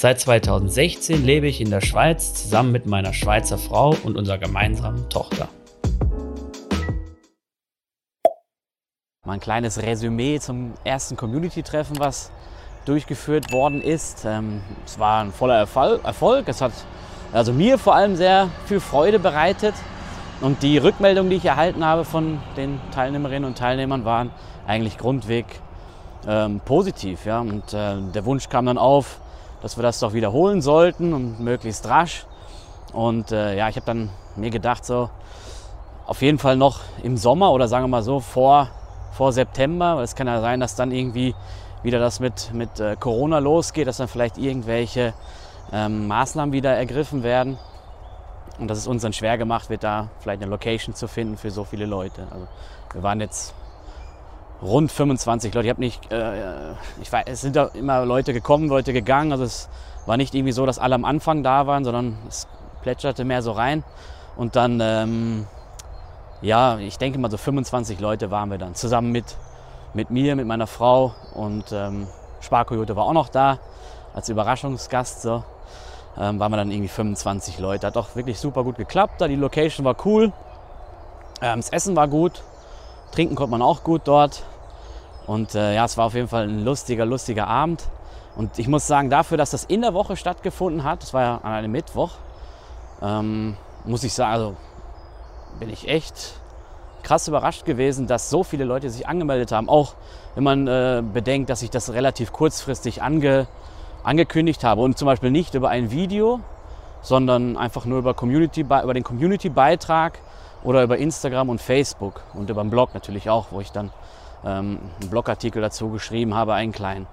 Seit 2016 lebe ich in der Schweiz zusammen mit meiner Schweizer Frau und unserer gemeinsamen Tochter. Mal ein kleines Resümee zum ersten Community-Treffen, was durchgeführt worden ist. Ähm, es war ein voller Erfolg. Es hat also mir vor allem sehr viel Freude bereitet. Und die Rückmeldungen, die ich erhalten habe von den Teilnehmerinnen und Teilnehmern, waren eigentlich grundweg ähm, positiv. Ja? Und äh, der Wunsch kam dann auf, dass wir das doch wiederholen sollten und möglichst rasch. Und äh, ja, ich habe dann mir gedacht, so auf jeden Fall noch im Sommer oder sagen wir mal so vor vor September. Es kann ja sein, dass dann irgendwie wieder das mit, mit äh, Corona losgeht, dass dann vielleicht irgendwelche ähm, Maßnahmen wieder ergriffen werden. Und dass es uns dann schwer gemacht wird, da vielleicht eine Location zu finden für so viele Leute. Also wir waren jetzt rund 25 Leute. Ich habe nicht, äh, ich weiß, es sind da immer Leute gekommen, Leute gegangen. Also es war nicht irgendwie so, dass alle am Anfang da waren, sondern es plätscherte mehr so rein. Und dann ähm, ja, ich denke mal so 25 Leute waren wir dann. Zusammen mit, mit mir, mit meiner Frau und ähm, Sparkoyote war auch noch da als Überraschungsgast. So. Ähm, waren wir dann irgendwie 25 Leute. Hat auch wirklich super gut geklappt. Da die Location war cool. Ähm, das Essen war gut. Trinken konnte man auch gut dort. Und äh, ja, es war auf jeden Fall ein lustiger, lustiger Abend. Und ich muss sagen, dafür, dass das in der Woche stattgefunden hat, das war ja an einem Mittwoch, ähm, muss ich sagen, also bin ich echt krass überrascht gewesen, dass so viele Leute sich angemeldet haben. Auch wenn man äh, bedenkt, dass ich das relativ kurzfristig ange, angekündigt habe und zum Beispiel nicht über ein Video, sondern einfach nur über, Community, über den Community-Beitrag oder über Instagram und Facebook und über den Blog natürlich auch, wo ich dann ähm, einen Blogartikel dazu geschrieben habe, einen kleinen.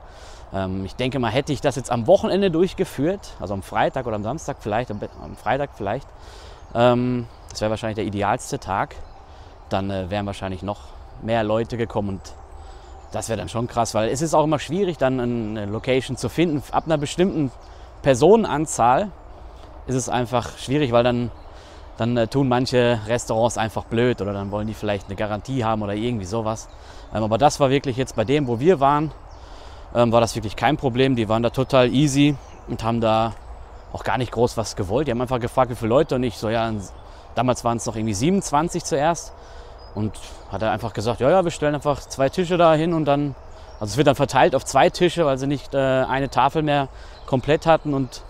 Ähm, ich denke mal, hätte ich das jetzt am Wochenende durchgeführt, also am Freitag oder am Samstag vielleicht, am, am Freitag vielleicht, ähm, das wäre wahrscheinlich der idealste Tag. Dann äh, wären wahrscheinlich noch mehr Leute gekommen und das wäre dann schon krass, weil es ist auch immer schwierig, dann eine Location zu finden. Ab einer bestimmten Personenanzahl ist es einfach schwierig, weil dann, dann äh, tun manche Restaurants einfach blöd oder dann wollen die vielleicht eine Garantie haben oder irgendwie sowas. Ähm, aber das war wirklich jetzt bei dem, wo wir waren, ähm, war das wirklich kein Problem. Die waren da total easy und haben da auch gar nicht groß was gewollt. Die haben einfach gefragt, wie viele Leute und ich so, ja, damals waren es noch irgendwie 27 zuerst. Und hat er einfach gesagt, ja, ja, wir stellen einfach zwei Tische da hin und dann, also es wird dann verteilt auf zwei Tische, weil sie nicht äh, eine Tafel mehr komplett hatten und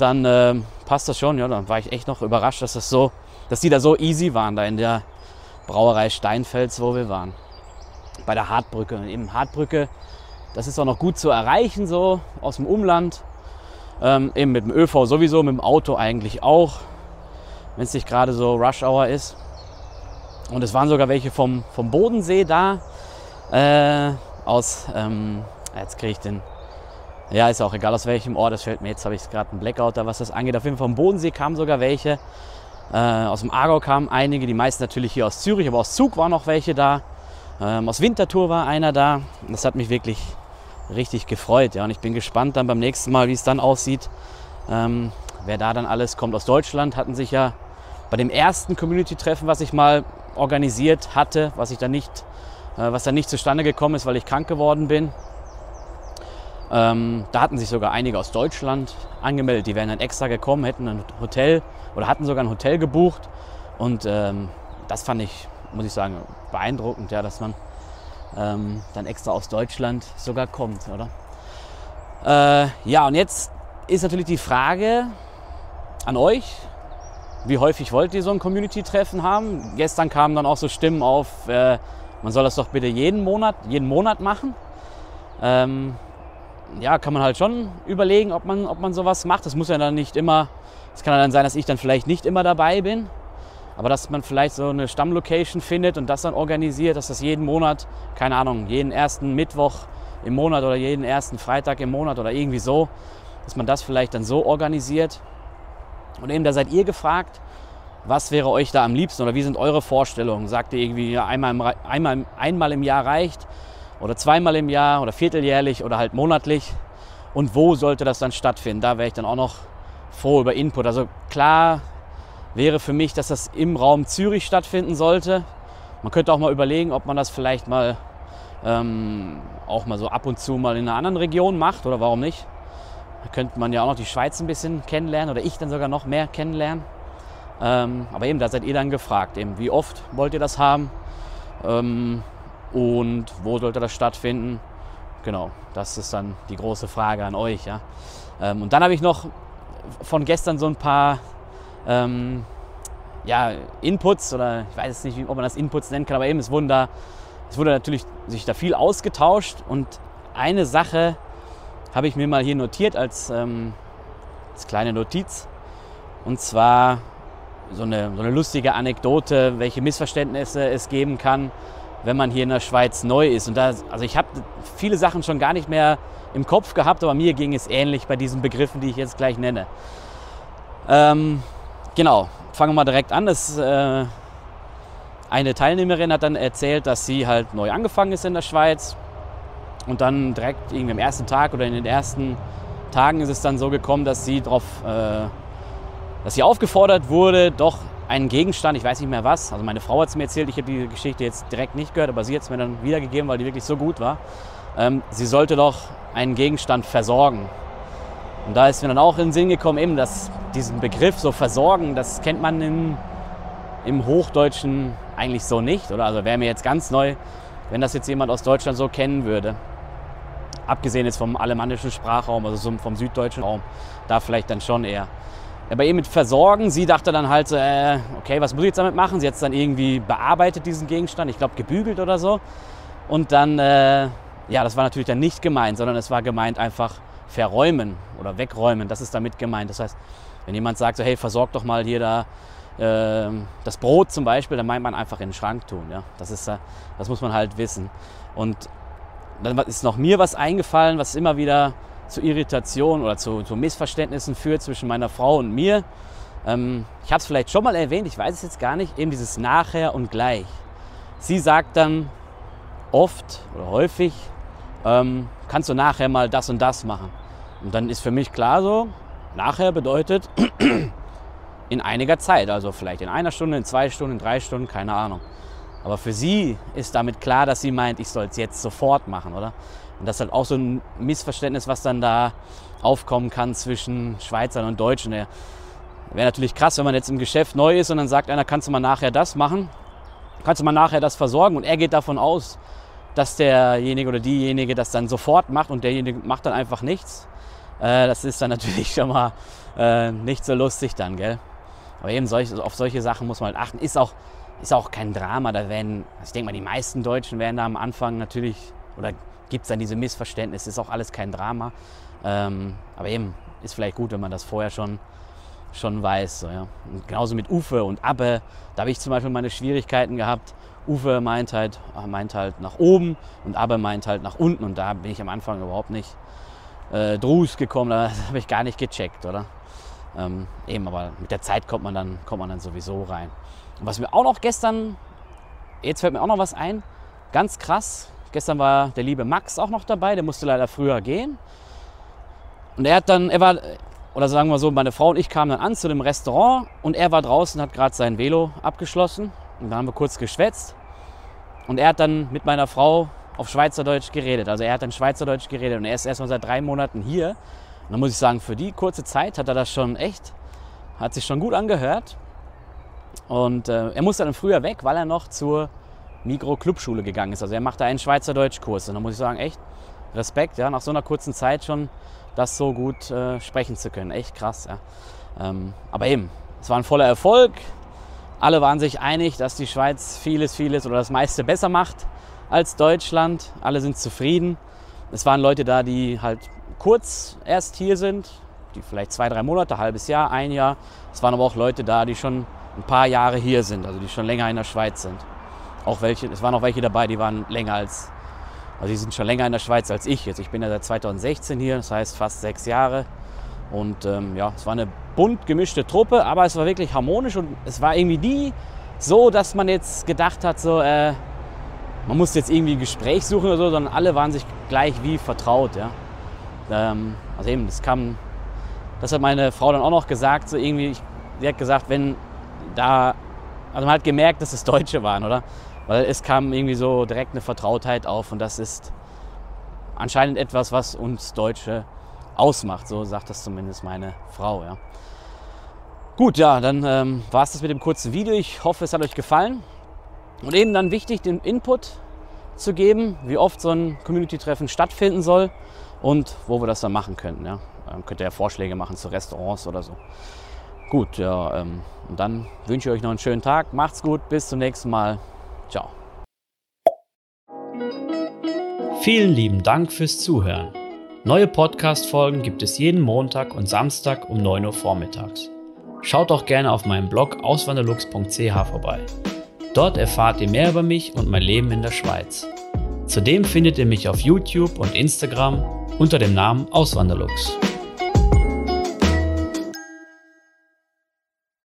dann äh, passt das schon. Ja, dann war ich echt noch überrascht, dass das so, dass die da so easy waren, da in der Brauerei Steinfels, wo wir waren. Bei der Hartbrücke. Und eben Hartbrücke, das ist auch noch gut zu erreichen, so aus dem Umland. Ähm, eben mit dem ÖV sowieso, mit dem Auto eigentlich auch, wenn es nicht gerade so Rush Hour ist. Und es waren sogar welche vom, vom Bodensee da, äh, aus, ähm, jetzt kriege ich den, ja, ist auch egal aus welchem Ort, das fällt mir jetzt, habe ich gerade einen Blackout da, was das angeht. Auf jeden Fall vom Bodensee kamen sogar welche. Äh, aus dem Aargau kamen einige, die meisten natürlich hier aus Zürich, aber aus Zug waren noch welche da. Ähm, aus Winterthur war einer da. Das hat mich wirklich richtig gefreut. Ja. Und ich bin gespannt dann beim nächsten Mal, wie es dann aussieht. Ähm, wer da dann alles kommt aus Deutschland, hatten sich ja bei dem ersten Community-Treffen, was ich mal organisiert hatte, was ich dann nicht, äh, was dann nicht zustande gekommen ist, weil ich krank geworden bin. Ähm, da hatten sich sogar einige aus Deutschland angemeldet. Die wären dann extra gekommen, hätten ein Hotel oder hatten sogar ein Hotel gebucht. Und ähm, das fand ich, muss ich sagen, beeindruckend, ja, dass man ähm, dann extra aus Deutschland sogar kommt, oder? Äh, ja, und jetzt ist natürlich die Frage an euch, wie häufig wollt ihr so ein Community-Treffen haben? Gestern kamen dann auch so Stimmen auf, äh, man soll das doch bitte jeden Monat, jeden Monat machen. Ähm, ja, kann man halt schon überlegen, ob man, ob man sowas macht. Das muss ja dann nicht immer, es kann ja dann sein, dass ich dann vielleicht nicht immer dabei bin. Aber dass man vielleicht so eine Stammlocation findet und das dann organisiert, dass das jeden Monat, keine Ahnung, jeden ersten Mittwoch im Monat oder jeden ersten Freitag im Monat oder irgendwie so, dass man das vielleicht dann so organisiert. Und eben da seid ihr gefragt, was wäre euch da am liebsten oder wie sind eure Vorstellungen? Sagt ihr irgendwie, ja, einmal, im, einmal, einmal im Jahr reicht oder zweimal im Jahr oder vierteljährlich oder halt monatlich? Und wo sollte das dann stattfinden? Da wäre ich dann auch noch froh über Input. Also klar wäre für mich, dass das im Raum Zürich stattfinden sollte. Man könnte auch mal überlegen, ob man das vielleicht mal ähm, auch mal so ab und zu mal in einer anderen Region macht oder warum nicht. Da könnte man ja auch noch die Schweiz ein bisschen kennenlernen oder ich dann sogar noch mehr kennenlernen. Ähm, aber eben, da seid ihr dann gefragt, eben, wie oft wollt ihr das haben ähm, und wo sollte das stattfinden. Genau, das ist dann die große Frage an euch. Ja. Ähm, und dann habe ich noch von gestern so ein paar ähm, ja, Inputs oder ich weiß nicht, ob man das Inputs nennen kann, aber eben es wurden da, es wurde natürlich sich da viel ausgetauscht und eine Sache habe ich mir mal hier notiert als, ähm, als kleine Notiz und zwar so eine, so eine lustige Anekdote, welche Missverständnisse es geben kann, wenn man hier in der Schweiz neu ist. Und da, also ich habe viele Sachen schon gar nicht mehr im Kopf gehabt, aber mir ging es ähnlich bei diesen Begriffen, die ich jetzt gleich nenne. Ähm, genau, fangen wir mal direkt an. Das, äh, eine Teilnehmerin hat dann erzählt, dass sie halt neu angefangen ist in der Schweiz und dann direkt irgendwie am ersten Tag oder in den ersten Tagen ist es dann so gekommen, dass sie darauf äh, dass sie aufgefordert wurde, doch einen Gegenstand, ich weiß nicht mehr was, also meine Frau hat es mir erzählt, ich habe die Geschichte jetzt direkt nicht gehört, aber sie hat es mir dann wiedergegeben, weil die wirklich so gut war. Ähm, sie sollte doch einen Gegenstand versorgen. Und da ist mir dann auch in den Sinn gekommen, eben, dass diesen Begriff so versorgen, das kennt man im, im Hochdeutschen eigentlich so nicht. Oder also wäre mir jetzt ganz neu, wenn das jetzt jemand aus Deutschland so kennen würde. Abgesehen jetzt vom alemannischen Sprachraum, also vom süddeutschen Raum, da vielleicht dann schon eher bei ihr mit Versorgen. Sie dachte dann halt, äh, okay, was muss ich jetzt damit machen? Sie hat es dann irgendwie bearbeitet, diesen Gegenstand, ich glaube gebügelt oder so. Und dann, äh, ja, das war natürlich dann nicht gemeint, sondern es war gemeint einfach verräumen oder wegräumen. Das ist damit gemeint. Das heißt, wenn jemand sagt, so, hey, versorg doch mal hier da äh, das Brot zum Beispiel, dann meint man einfach in den Schrank tun. Ja? Das, ist, das muss man halt wissen. Und dann ist noch mir was eingefallen, was immer wieder zu Irritationen oder zu, zu, Missverständnissen führt zwischen meiner Frau und mir. Ähm, ich habe es vielleicht schon mal erwähnt, ich weiß es jetzt gar nicht, eben dieses Nachher und Gleich. Sie sagt dann oft oder häufig, ähm, kannst du nachher mal das und das machen. Und dann ist für mich klar so, nachher bedeutet in einiger Zeit, also vielleicht in einer Stunde, in zwei Stunden, in drei Stunden, keine Ahnung. Aber für sie ist damit klar, dass sie meint, ich soll es jetzt sofort machen, oder? Und das ist halt auch so ein Missverständnis, was dann da aufkommen kann zwischen Schweizern und Deutschen. Wäre natürlich krass, wenn man jetzt im Geschäft neu ist und dann sagt einer, kannst du mal nachher das machen? Kannst du mal nachher das versorgen? Und er geht davon aus, dass derjenige oder diejenige das dann sofort macht und derjenige macht dann einfach nichts. Äh, das ist dann natürlich schon mal äh, nicht so lustig dann, gell? Aber eben auf solche Sachen muss man halt achten. Ist auch, ist auch kein Drama. Da werden, ich denke mal, die meisten Deutschen werden da am Anfang natürlich oder gibt es dann diese Missverständnisse, ist auch alles kein Drama. Ähm, aber eben ist vielleicht gut, wenn man das vorher schon, schon weiß. So, ja. Und genauso mit Ufe und Abbe, da habe ich zum Beispiel meine Schwierigkeiten gehabt. Ufe meint halt, äh, meint halt nach oben und Abbe meint halt nach unten und da bin ich am Anfang überhaupt nicht äh, drus gekommen, da habe ich gar nicht gecheckt, oder? Ähm, eben, aber mit der Zeit kommt man, dann, kommt man dann sowieso rein. Und was mir auch noch gestern, jetzt fällt mir auch noch was ein, ganz krass, Gestern war der liebe Max auch noch dabei, der musste leider früher gehen. Und er hat dann, er war, oder sagen wir so, meine Frau und ich kamen dann an zu dem Restaurant und er war draußen, hat gerade sein Velo abgeschlossen. Und dann haben wir kurz geschwätzt. Und er hat dann mit meiner Frau auf Schweizerdeutsch geredet. Also er hat dann Schweizerdeutsch geredet und er ist erst mal seit drei Monaten hier. Und dann muss ich sagen, für die kurze Zeit hat er das schon echt, hat sich schon gut angehört. Und äh, er musste dann früher weg, weil er noch zur Mikro-Clubschule gegangen ist. Also er macht da einen Schweizerdeutschkurs. Und da muss ich sagen, echt Respekt, ja, nach so einer kurzen Zeit schon das so gut äh, sprechen zu können. Echt krass, ja. Ähm, aber eben, es war ein voller Erfolg. Alle waren sich einig, dass die Schweiz vieles, vieles oder das meiste besser macht als Deutschland. Alle sind zufrieden. Es waren Leute da, die halt kurz erst hier sind, die vielleicht zwei, drei Monate, halbes Jahr, ein Jahr. Es waren aber auch Leute da, die schon ein paar Jahre hier sind, also die schon länger in der Schweiz sind. Auch welche, es waren auch welche dabei, die waren länger als, also die sind schon länger in der Schweiz als ich jetzt. Ich bin ja seit 2016 hier, das heißt fast sechs Jahre. Und ähm, ja, es war eine bunt gemischte Truppe, aber es war wirklich harmonisch und es war irgendwie nie so, dass man jetzt gedacht hat, so, äh, man muss jetzt irgendwie ein Gespräch suchen oder so, sondern alle waren sich gleich wie vertraut. Ja. Ähm, also eben, das kam, das hat meine Frau dann auch noch gesagt, so irgendwie, sie hat gesagt, wenn da, also man hat gemerkt, dass es Deutsche waren, oder? Weil es kam irgendwie so direkt eine Vertrautheit auf und das ist anscheinend etwas, was uns Deutsche ausmacht. So sagt das zumindest meine Frau. Ja. Gut, ja, dann ähm, war es das mit dem kurzen Video. Ich hoffe, es hat euch gefallen. Und eben dann wichtig, den Input zu geben, wie oft so ein Community-Treffen stattfinden soll und wo wir das dann machen könnten. Ja. Ähm, könnt ihr ja Vorschläge machen zu Restaurants oder so. Gut, ja, ähm, und dann wünsche ich euch noch einen schönen Tag. Macht's gut, bis zum nächsten Mal. Ciao. Vielen lieben Dank fürs Zuhören. Neue Podcast-Folgen gibt es jeden Montag und Samstag um 9 Uhr vormittags. Schaut auch gerne auf meinem Blog auswanderlux.ch vorbei. Dort erfahrt ihr mehr über mich und mein Leben in der Schweiz. Zudem findet ihr mich auf YouTube und Instagram unter dem Namen Auswanderlux.